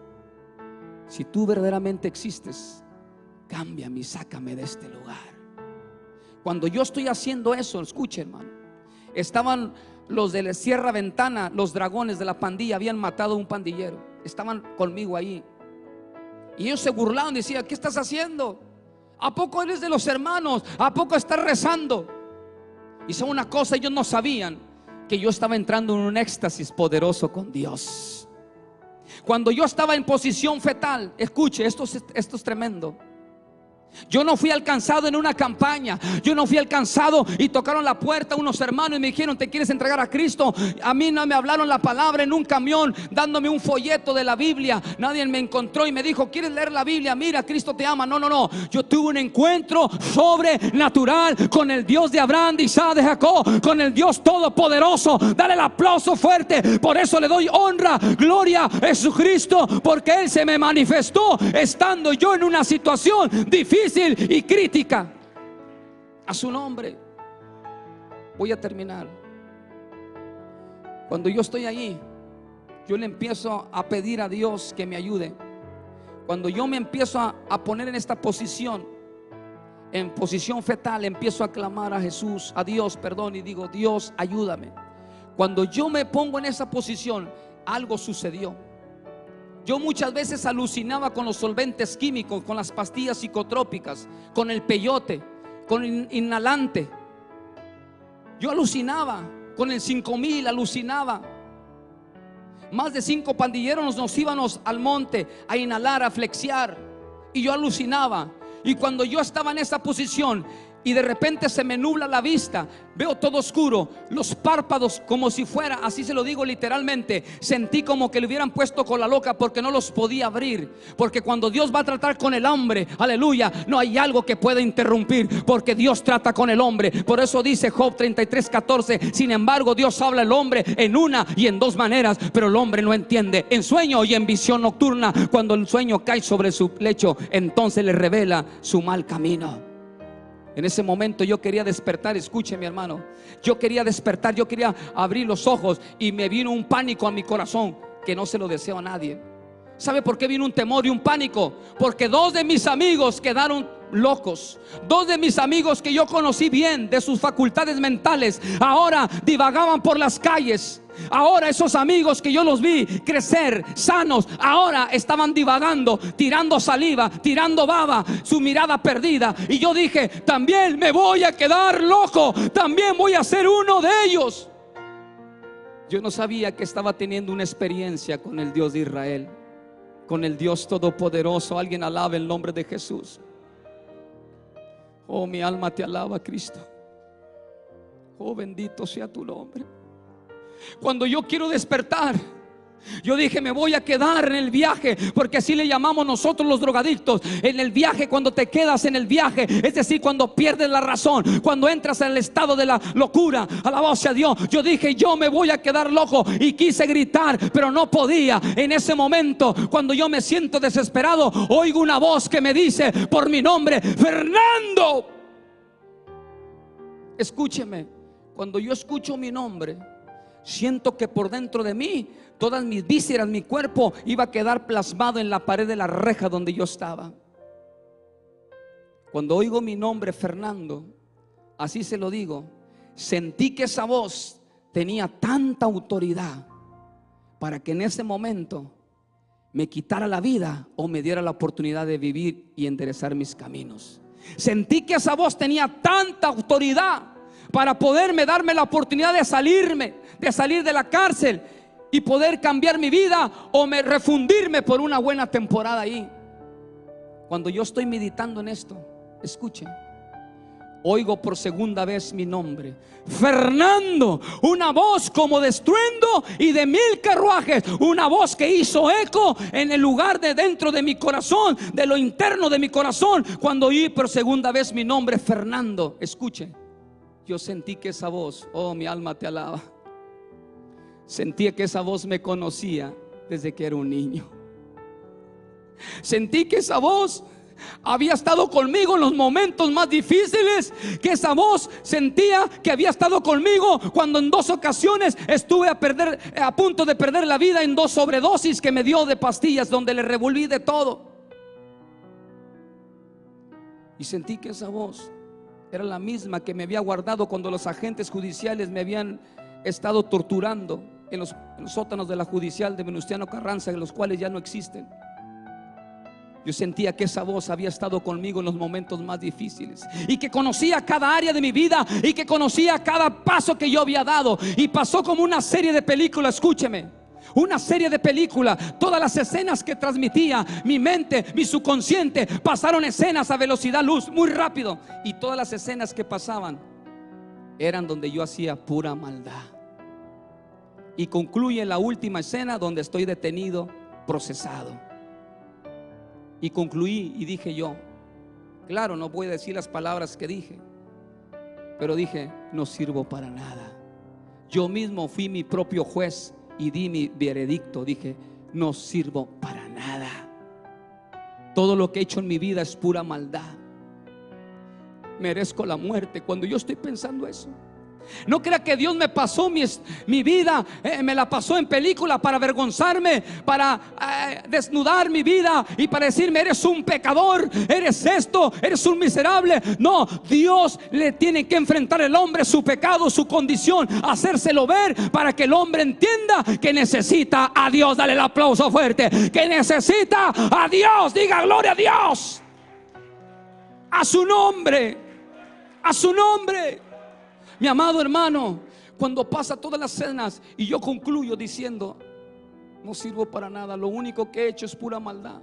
si tú verdaderamente existes, cámbiame y sácame de este lugar. Cuando yo estoy haciendo eso, escuche hermano, estaban los de la Sierra Ventana, los dragones de la pandilla, habían matado a un pandillero, estaban conmigo ahí. Y ellos se burlaban, decían, ¿qué estás haciendo? ¿A poco eres de los hermanos? ¿A poco estás rezando? Y son una cosa, ellos no sabían que yo estaba entrando en un éxtasis poderoso con Dios. Cuando yo estaba en posición fetal, escuche, esto esto es tremendo. Yo no fui alcanzado en una campaña. Yo no fui alcanzado y tocaron la puerta unos hermanos y me dijeron, ¿te quieres entregar a Cristo? A mí no me hablaron la palabra en un camión dándome un folleto de la Biblia. Nadie me encontró y me dijo, ¿quieres leer la Biblia? Mira, Cristo te ama. No, no, no. Yo tuve un encuentro sobrenatural con el Dios de Abraham, de Isaac, de Jacob, con el Dios todopoderoso. Dale el aplauso fuerte. Por eso le doy honra, gloria a Jesucristo, porque Él se me manifestó estando yo en una situación difícil y crítica a su nombre. Voy a terminar. Cuando yo estoy ahí, yo le empiezo a pedir a Dios que me ayude. Cuando yo me empiezo a, a poner en esta posición, en posición fetal, empiezo a clamar a Jesús, a Dios, perdón, y digo, Dios, ayúdame. Cuando yo me pongo en esa posición, algo sucedió. Yo muchas veces alucinaba con los solventes químicos, con las pastillas psicotrópicas, con el peyote, con el inhalante. Yo alucinaba con el 5000, alucinaba. Más de cinco pandilleros nos íbamos al monte a inhalar, a flexiar. Y yo alucinaba. Y cuando yo estaba en esa posición, y de repente se me nubla la vista, veo todo oscuro, los párpados como si fuera, así se lo digo literalmente, sentí como que le hubieran puesto con la loca porque no los podía abrir, porque cuando Dios va a tratar con el hombre, aleluya, no hay algo que pueda interrumpir, porque Dios trata con el hombre, por eso dice Job 33, 14, sin embargo Dios habla al hombre en una y en dos maneras, pero el hombre no entiende, en sueño y en visión nocturna, cuando el sueño cae sobre su lecho, entonces le revela su mal camino. En ese momento yo quería despertar, escuche mi hermano, yo quería despertar, yo quería abrir los ojos y me vino un pánico a mi corazón que no se lo deseo a nadie. ¿Sabe por qué vino un temor y un pánico? Porque dos de mis amigos quedaron locos. Dos de mis amigos que yo conocí bien de sus facultades mentales, ahora divagaban por las calles. Ahora esos amigos que yo los vi crecer sanos, ahora estaban divagando, tirando saliva, tirando baba, su mirada perdida. Y yo dije, también me voy a quedar loco, también voy a ser uno de ellos. Yo no sabía que estaba teniendo una experiencia con el Dios de Israel, con el Dios Todopoderoso. Alguien alaba el nombre de Jesús. Oh, mi alma te alaba, Cristo. Oh, bendito sea tu nombre. Cuando yo quiero despertar, yo dije, me voy a quedar en el viaje, porque así le llamamos nosotros los drogadictos. En el viaje, cuando te quedas en el viaje, es decir, cuando pierdes la razón, cuando entras en el estado de la locura, alabado sea Dios. Yo dije, yo me voy a quedar loco y quise gritar, pero no podía. En ese momento, cuando yo me siento desesperado, oigo una voz que me dice por mi nombre, Fernando. Escúcheme, cuando yo escucho mi nombre, siento que por dentro de mí, todas mis vísceras, mi cuerpo iba a quedar plasmado en la pared de la reja donde yo estaba. Cuando oigo mi nombre, Fernando, así se lo digo, sentí que esa voz tenía tanta autoridad para que en ese momento me quitara la vida o me diera la oportunidad de vivir y enderezar mis caminos. Sentí que esa voz tenía tanta autoridad para poderme darme la oportunidad de salirme, de salir de la cárcel y poder cambiar mi vida o me refundirme por una buena temporada ahí. Cuando yo estoy meditando en esto, escuchen. Oigo por segunda vez mi nombre. Fernando, una voz como de estruendo y de mil carruajes. Una voz que hizo eco en el lugar de dentro de mi corazón, de lo interno de mi corazón. Cuando oí por segunda vez mi nombre, Fernando. Escuchen yo sentí que esa voz, oh mi alma te alaba, sentí que esa voz me conocía desde que era un niño. Sentí que esa voz había estado conmigo en los momentos más difíciles, que esa voz sentía que había estado conmigo cuando en dos ocasiones estuve a perder a punto de perder la vida en dos sobredosis que me dio de pastillas donde le revolví de todo. Y sentí que esa voz era la misma que me había guardado cuando los agentes judiciales me habían estado torturando en los, sótanos de la judicial de Venustiano Carranza, en los cuales ya no existen. Yo sentía que esa voz había estado conmigo en los momentos más difíciles y que conocía cada área de mi vida y que conocía cada paso que yo había dado. Y pasó como una serie de películas, escúcheme una serie de películas, todas las escenas que transmitía mi mente, mi subconsciente, pasaron escenas a velocidad luz, muy rápido. Y todas las escenas que pasaban eran donde yo hacía pura maldad. Y concluye la última escena donde estoy detenido, procesado. Y concluí y dije yo, claro, no voy a decir las palabras que dije, pero dije, no sirvo para nada. Yo mismo fui mi propio juez y di mi veredicto. Dije, no sirvo para nada. Todo lo que he hecho en mi vida es pura maldad. Merezco la muerte. Cuando yo estoy pensando eso, no crea que Dios me pasó mi, mi vida, eh, me la pasó en película para avergonzarme, para eh, desnudar mi vida y para decirme, eres un pecador, eres esto, eres un miserable. No, Dios le tiene que enfrentar el hombre su pecado, su condición, hacérselo ver para que el hombre entienda que necesita a Dios. Dale el aplauso fuerte, que necesita a Dios. Diga gloria a Dios. A su nombre, a su nombre. Mi amado hermano, cuando pasa todas las cenas y yo concluyo diciendo, no sirvo para nada, lo único que he hecho es pura maldad.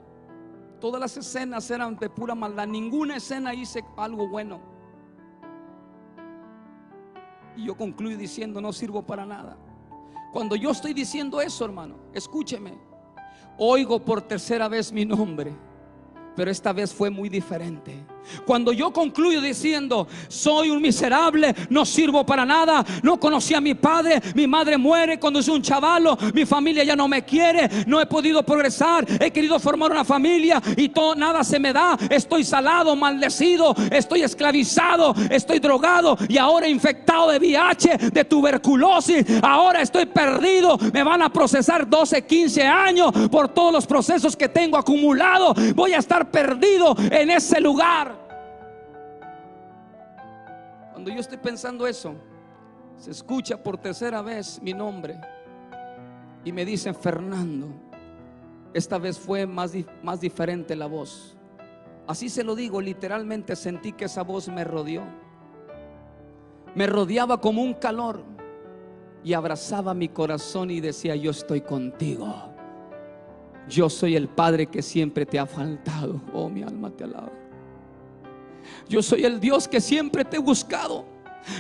Todas las escenas eran de pura maldad, ninguna escena hice algo bueno. Y yo concluyo diciendo, no sirvo para nada. Cuando yo estoy diciendo eso, hermano, escúcheme, oigo por tercera vez mi nombre, pero esta vez fue muy diferente. Cuando yo concluyo diciendo, soy un miserable, no sirvo para nada, no conocí a mi padre, mi madre muere cuando soy un chavalo, mi familia ya no me quiere, no he podido progresar, he querido formar una familia y todo nada se me da, estoy salado, maldecido, estoy esclavizado, estoy drogado y ahora infectado de VIH, de tuberculosis, ahora estoy perdido, me van a procesar 12, 15 años por todos los procesos que tengo acumulado, voy a estar perdido en ese lugar. Cuando yo estoy pensando eso, se escucha por tercera vez mi nombre y me dicen Fernando. Esta vez fue más, más diferente la voz. Así se lo digo, literalmente sentí que esa voz me rodeó. Me rodeaba como un calor y abrazaba mi corazón y decía, yo estoy contigo. Yo soy el Padre que siempre te ha faltado. Oh, mi alma te alaba. Yo soy el Dios que siempre te he buscado.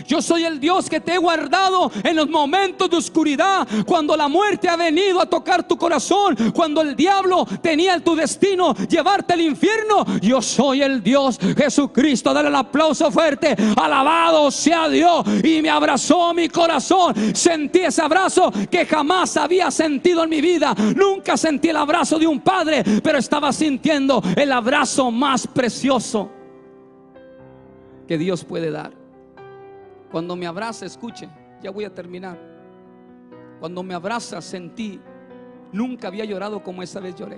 Yo soy el Dios que te he guardado en los momentos de oscuridad, cuando la muerte ha venido a tocar tu corazón, cuando el diablo tenía tu destino llevarte al infierno. Yo soy el Dios Jesucristo. Dale el aplauso fuerte. Alabado sea Dios. Y me abrazó mi corazón. Sentí ese abrazo que jamás había sentido en mi vida. Nunca sentí el abrazo de un padre, pero estaba sintiendo el abrazo más precioso que Dios puede dar. Cuando me abraza, escuche, ya voy a terminar. Cuando me abraza, sentí, nunca había llorado como esa vez lloré.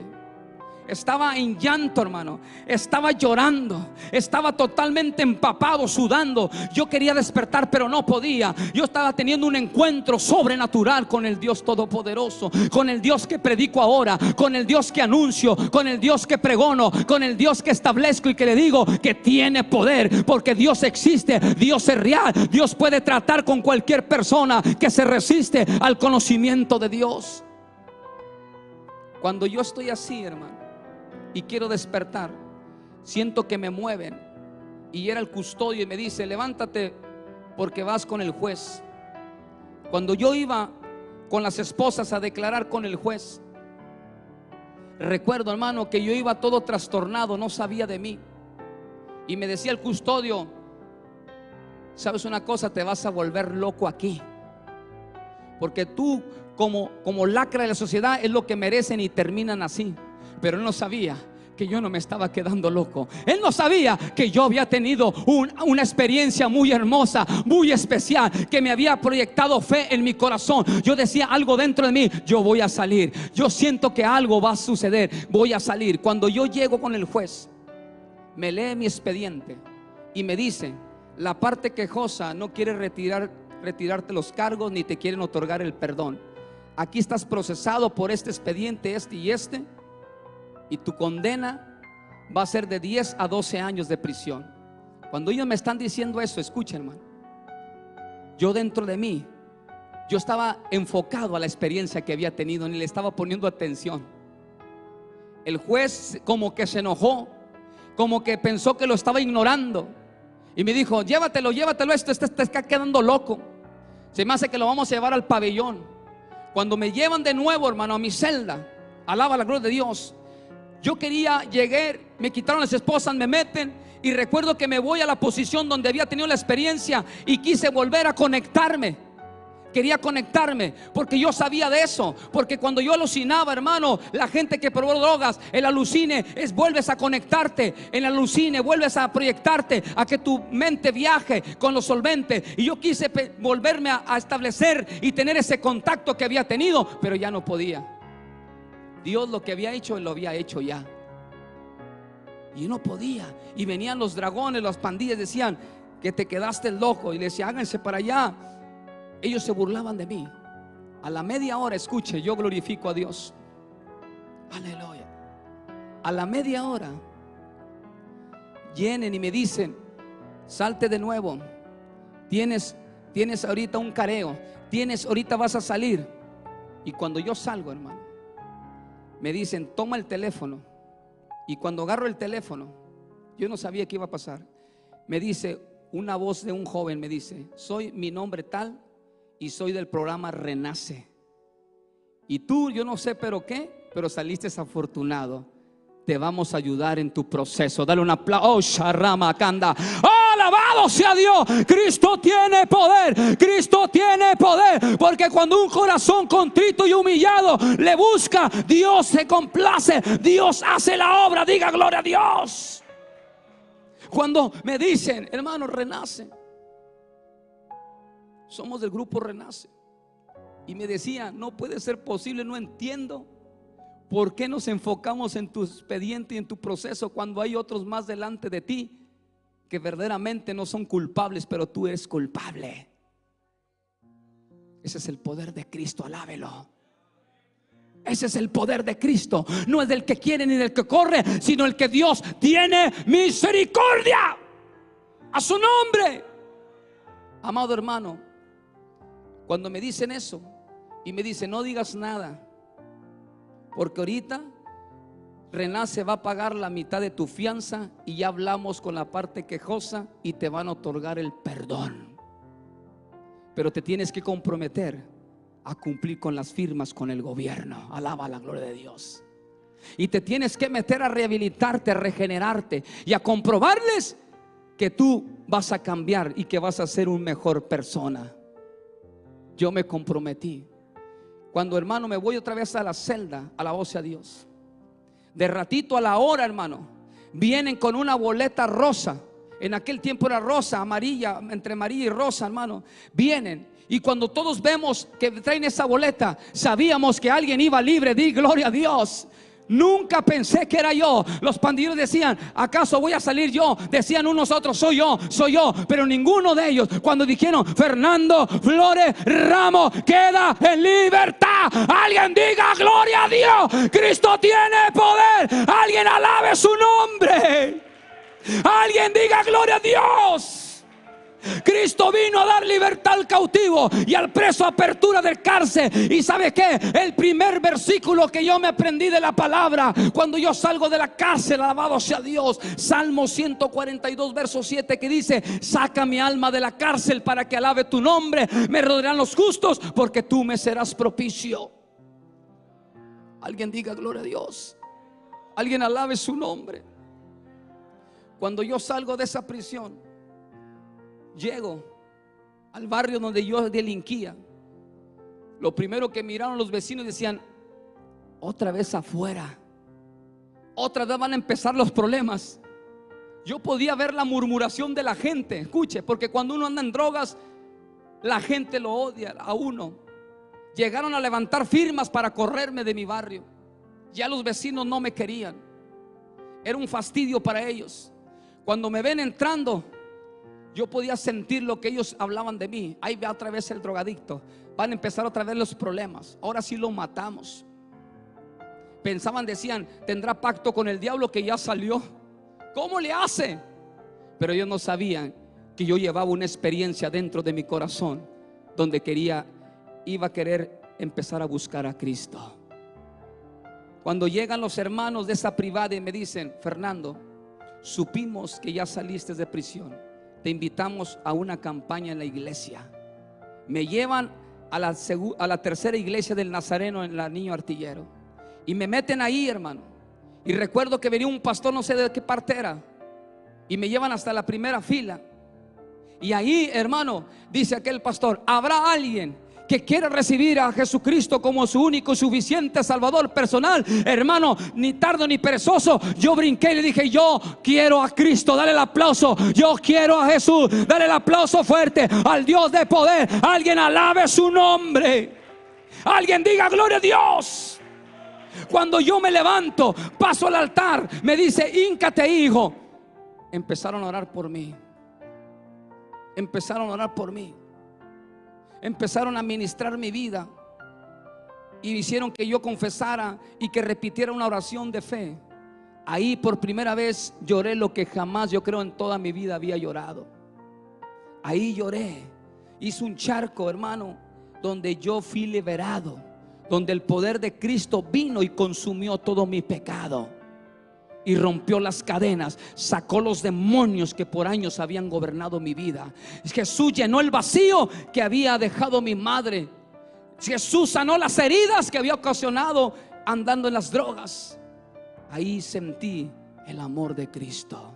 Estaba en llanto, hermano. Estaba llorando. Estaba totalmente empapado, sudando. Yo quería despertar, pero no podía. Yo estaba teniendo un encuentro sobrenatural con el Dios Todopoderoso. Con el Dios que predico ahora. Con el Dios que anuncio. Con el Dios que pregono. Con el Dios que establezco y que le digo que tiene poder. Porque Dios existe. Dios es real. Dios puede tratar con cualquier persona que se resiste al conocimiento de Dios. Cuando yo estoy así, hermano y quiero despertar, siento que me mueven. Y era el custodio y me dice, levántate porque vas con el juez. Cuando yo iba con las esposas a declarar con el juez, recuerdo hermano que yo iba todo trastornado, no sabía de mí. Y me decía el custodio, sabes una cosa, te vas a volver loco aquí. Porque tú como, como lacra de la sociedad es lo que merecen y terminan así. Pero él no sabía que yo no me estaba quedando loco. Él no sabía que yo había tenido una experiencia muy hermosa, muy especial, que me había proyectado fe en mi corazón. Yo decía algo dentro de mí, yo voy a salir. Yo siento que algo va a suceder, voy a salir. Cuando yo llego con el juez, me lee mi expediente y me dice, la parte quejosa no quiere retirar, retirarte los cargos ni te quieren otorgar el perdón. Aquí estás procesado por este expediente, este y este y tu condena va a ser de 10 a 12 años de prisión. Cuando ellos me están diciendo eso, escuchen, hermano. Yo dentro de mí, yo estaba enfocado a la experiencia que había tenido, ni le estaba poniendo atención. El juez como que se enojó, como que pensó que lo estaba ignorando. Y me dijo, llévatelo, llévatelo, esto, este está quedando loco. Se me hace que lo vamos a llevar al pabellón. Cuando me llevan de nuevo, hermano, a mi celda, alaba la gloria de Dios. Yo quería llegar, me quitaron las esposas, me meten y recuerdo que me voy a la posición donde había tenido la experiencia y quise volver a conectarme. Quería conectarme porque yo sabía de eso. Porque cuando yo alucinaba, hermano, la gente que probó drogas, el alucine es vuelves a conectarte. En el alucine vuelves a proyectarte a que tu mente viaje con los solventes. Y yo quise volverme a, a establecer y tener ese contacto que había tenido, pero ya no podía. Dios lo que había hecho, lo había hecho ya. Y no podía. Y venían los dragones, las pandillas, decían que te quedaste loco. Y le decía, háganse para allá. Ellos se burlaban de mí. A la media hora, escuche, yo glorifico a Dios. Aleluya. A la media hora, llenen y me dicen, salte de nuevo. Tienes, tienes ahorita un careo. Tienes, ahorita vas a salir. Y cuando yo salgo, hermano, me dicen, toma el teléfono. Y cuando agarro el teléfono, yo no sabía qué iba a pasar. Me dice una voz de un joven, me dice, soy mi nombre tal y soy del programa Renace. Y tú, yo no sé pero qué, pero saliste afortunado. Te vamos a ayudar en tu proceso. Dale un aplauso. Oh, Sharama Kanda. ¡Oh! Alabado sea Dios. Cristo tiene poder. Cristo tiene poder. Porque cuando un corazón contrito y humillado le busca, Dios se complace. Dios hace la obra. Diga gloria a Dios. Cuando me dicen, hermano, renace. Somos del grupo Renace. Y me decía, no puede ser posible, no entiendo. ¿Por qué nos enfocamos en tu expediente y en tu proceso cuando hay otros más delante de ti? Verdaderamente no son culpables, pero tú eres culpable. Ese es el poder de Cristo, alábelo. Ese es el poder de Cristo. No es del que quiere ni del que corre, sino el que Dios tiene misericordia a su nombre. Amado hermano, cuando me dicen eso y me dicen no digas nada, porque ahorita Renace va a pagar la mitad de tu fianza y ya hablamos con la parte quejosa y te van a otorgar el perdón. Pero te tienes que comprometer a cumplir con las firmas con el gobierno. Alaba la gloria de Dios. Y te tienes que meter a rehabilitarte, a regenerarte y a comprobarles que tú vas a cambiar y que vas a ser un mejor persona. Yo me comprometí. Cuando hermano me voy otra vez a la celda, a la voz a Dios de ratito a la hora, hermano, vienen con una boleta rosa. En aquel tiempo era rosa, amarilla, entre amarilla y rosa, hermano. Vienen. Y cuando todos vemos que traen esa boleta, sabíamos que alguien iba libre. Di gloria a Dios. Nunca pensé que era yo. Los pandilleros decían, ¿acaso voy a salir yo? Decían unos otros, soy yo, soy yo. Pero ninguno de ellos, cuando dijeron, Fernando Flores Ramos queda en libertad. Alguien diga, gloria a Dios. Cristo tiene poder. Alguien alabe su nombre. Alguien diga, gloria a Dios. Cristo vino a dar libertad al cautivo y al preso apertura del cárcel. ¿Y sabe qué? El primer versículo que yo me aprendí de la palabra cuando yo salgo de la cárcel, alabado sea Dios, Salmo 142, verso 7, que dice, saca mi alma de la cárcel para que alabe tu nombre, me rodearán los justos porque tú me serás propicio. Alguien diga gloria a Dios. Alguien alabe su nombre. Cuando yo salgo de esa prisión, llego al barrio donde yo delinquía, lo primero que miraron los vecinos decían, otra vez afuera, otra vez van a empezar los problemas. Yo podía ver la murmuración de la gente, escuche, porque cuando uno anda en drogas, la gente lo odia a uno. Llegaron a levantar firmas para correrme de mi barrio. Ya los vecinos no me querían. Era un fastidio para ellos. Cuando me ven entrando, yo podía sentir lo que ellos hablaban de mí. Ahí ve otra vez el drogadicto. Van a empezar otra vez los problemas. Ahora sí lo matamos. Pensaban, decían, tendrá pacto con el diablo que ya salió. ¿Cómo le hace? Pero ellos no sabían que yo llevaba una experiencia dentro de mi corazón donde quería, iba a querer empezar a buscar a Cristo. Cuando llegan los hermanos de esa privada y me dicen, Fernando, supimos que ya saliste de prisión te invitamos a una campaña en la iglesia. Me llevan a la, tercera iglesia del Nazareno en la Niño Artillero. Y me meten ahí, hermano. Y recuerdo que venía un pastor, no sé de qué parte era. Y me llevan hasta la primera fila. Y ahí, hermano, dice aquel pastor, habrá alguien que quiere recibir a Jesucristo como su único y suficiente Salvador personal, hermano, ni tardo ni perezoso, yo brinqué y le dije, yo quiero a Cristo, dale el aplauso, yo quiero a Jesús, dale el aplauso fuerte al Dios de poder, alguien alabe su nombre, alguien diga gloria a Dios. Cuando yo me levanto, paso al altar, me dice, íncate hijo. Empezaron a orar por mí. Empezaron a orar por mí empezaron a ministrar mi vida y hicieron que yo confesara y que repitiera una oración de fe. Ahí por primera vez lloré lo que jamás yo creo en toda mi vida había llorado. Ahí lloré. Hice un charco, hermano, donde yo fui liberado, donde el poder de Cristo vino y consumió todo mi pecado y rompió las cadenas, sacó los demonios que por años habían gobernado mi vida. Jesús llenó el vacío que había dejado mi madre. Jesús sanó las heridas que había ocasionado andando en las drogas. Ahí sentí el amor de Cristo.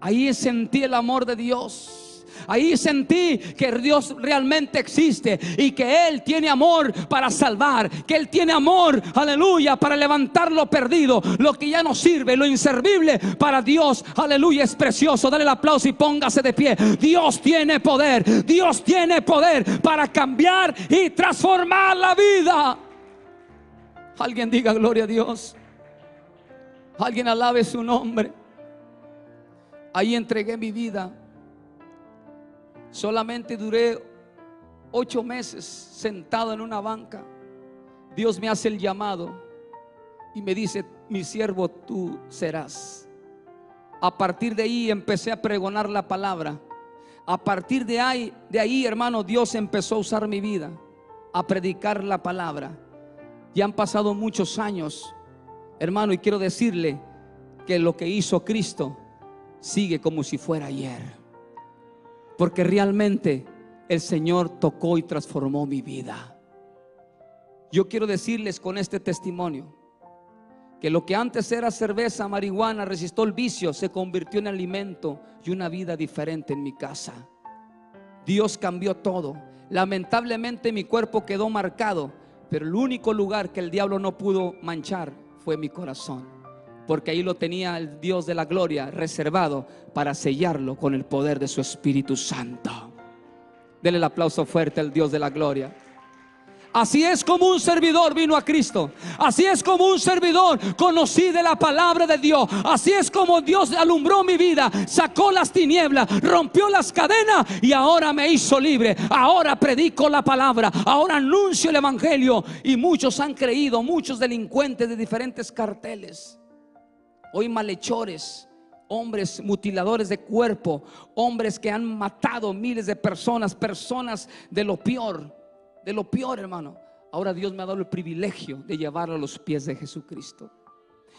Ahí sentí el amor de Dios. Ahí sentí que Dios realmente existe y que Él tiene amor para salvar, que Él tiene amor, aleluya, para levantar lo perdido, lo que ya no sirve, lo inservible para Dios, aleluya, es precioso. Dale el aplauso y póngase de pie. Dios tiene poder, Dios tiene poder para cambiar y transformar la vida. Alguien diga gloria a Dios. Alguien alabe su nombre. Ahí entregué mi vida. Solamente duré ocho meses sentado en una banca. Dios me hace el llamado y me dice, mi siervo tú serás. A partir de ahí empecé a pregonar la palabra. A partir de ahí, hermano, Dios empezó a usar mi vida, a predicar la palabra. Ya han pasado muchos años, hermano, y quiero decirle que lo que hizo Cristo sigue como si fuera ayer. Porque realmente el Señor tocó y transformó mi vida. Yo quiero decirles con este testimonio que lo que antes era cerveza, marihuana, resistió el vicio, se convirtió en alimento y una vida diferente en mi casa. Dios cambió todo. Lamentablemente mi cuerpo quedó marcado, pero el único lugar que el diablo no pudo manchar fue mi corazón. Porque ahí lo tenía el Dios de la gloria reservado para sellarlo con el poder de su Espíritu Santo. Dele el aplauso fuerte al Dios de la gloria. Así es como un servidor vino a Cristo. Así es como un servidor conocí de la palabra de Dios. Así es como Dios alumbró mi vida, sacó las tinieblas, rompió las cadenas y ahora me hizo libre. Ahora predico la palabra, ahora anuncio el evangelio y muchos han creído, muchos delincuentes de diferentes carteles. Hoy malhechores, hombres mutiladores de cuerpo, hombres que han matado miles de personas, personas de lo peor de lo peor, hermano. Ahora Dios me ha dado el privilegio de llevarlo a los pies de Jesucristo.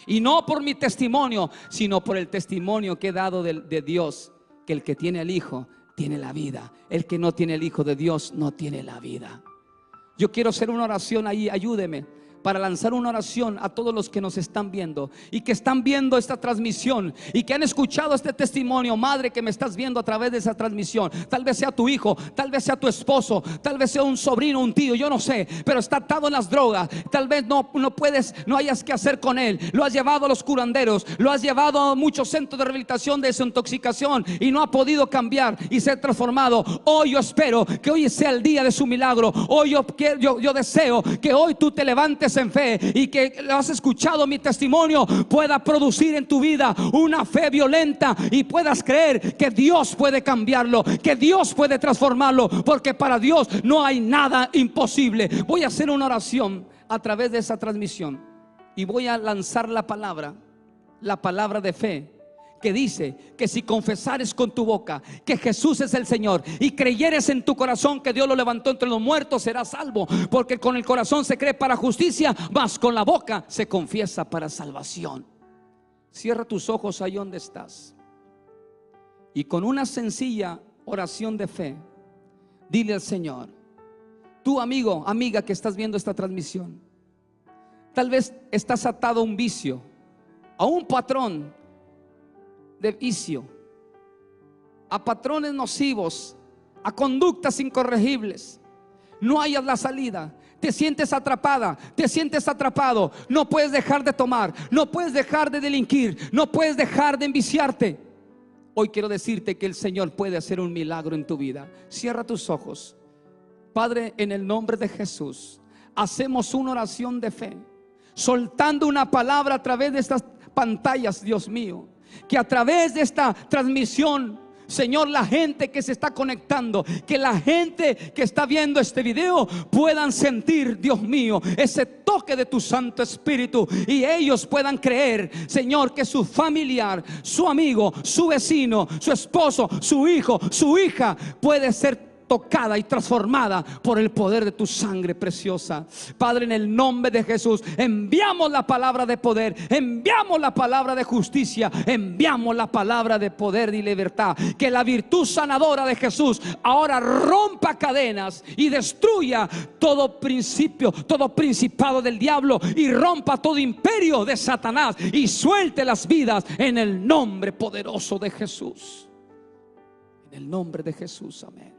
Y no por mi testimonio, sino por el testimonio que he dado de, de, Dios, que el que tiene el Hijo tiene la vida. El que no tiene el Hijo de Dios no tiene la vida. Yo quiero hacer una oración ahí, ayúdeme para lanzar una oración a todos los que nos están viendo y que están viendo esta transmisión y que han escuchado este testimonio, madre que me estás viendo a través de esa transmisión. Tal vez sea tu hijo, tal vez sea tu esposo, tal vez sea un sobrino, un tío, yo no sé, pero está atado en las drogas. Tal vez no, no puedes, no hayas que hacer con él. Lo has llevado a los curanderos, lo has llevado a muchos centros de rehabilitación de desintoxicación y no ha podido cambiar y ser transformado. Hoy yo espero que hoy sea el día de su milagro. Hoy yo, yo, yo deseo que hoy tú te levantes en fe y que has escuchado mi testimonio pueda producir en tu vida una fe violenta y puedas creer que Dios puede cambiarlo, que Dios puede transformarlo, porque para Dios no hay nada imposible. Voy a hacer una oración a través de esa transmisión y voy a lanzar la palabra, la palabra de fe que dice que si confesares con tu boca que Jesús es el Señor y creyeres en tu corazón que Dios lo levantó entre los muertos, serás salvo. Porque con el corazón se cree para justicia, mas con la boca se confiesa para salvación. Cierra tus ojos ahí donde estás. Y con una sencilla oración de fe, dile al Señor, tu amigo, amiga que estás viendo esta transmisión, tal vez estás atado a un vicio, a un patrón de vicio, a patrones nocivos, a conductas incorregibles. No hayas la salida. Te sientes atrapada, te sientes atrapado. No puedes dejar de tomar, no puedes dejar de delinquir, no puedes dejar de enviciarte. Hoy quiero decirte que el Señor puede hacer un milagro en tu vida. Cierra tus ojos. Padre, en el nombre de Jesús, hacemos una oración de fe, soltando una palabra a través de estas pantallas, Dios mío que a través de esta transmisión Señor, la gente que se está conectando, que la gente que está viendo este video puedan sentir, Dios mío, ese toque de tu Santo Espíritu y ellos puedan creer, Señor, que su familiar, su amigo, su vecino, su esposo, su hijo, su hija puede ser tocada y transformada por el poder de tu sangre preciosa. Padre, en el nombre de Jesús, enviamos la palabra de poder, enviamos la palabra de justicia, enviamos la palabra de poder y libertad. Que la virtud sanadora de Jesús ahora rompa cadenas y destruya todo principio, todo principado del diablo y rompa todo imperio de Satanás y suelte las vidas en el nombre poderoso de Jesús. En el nombre de Jesús, amén.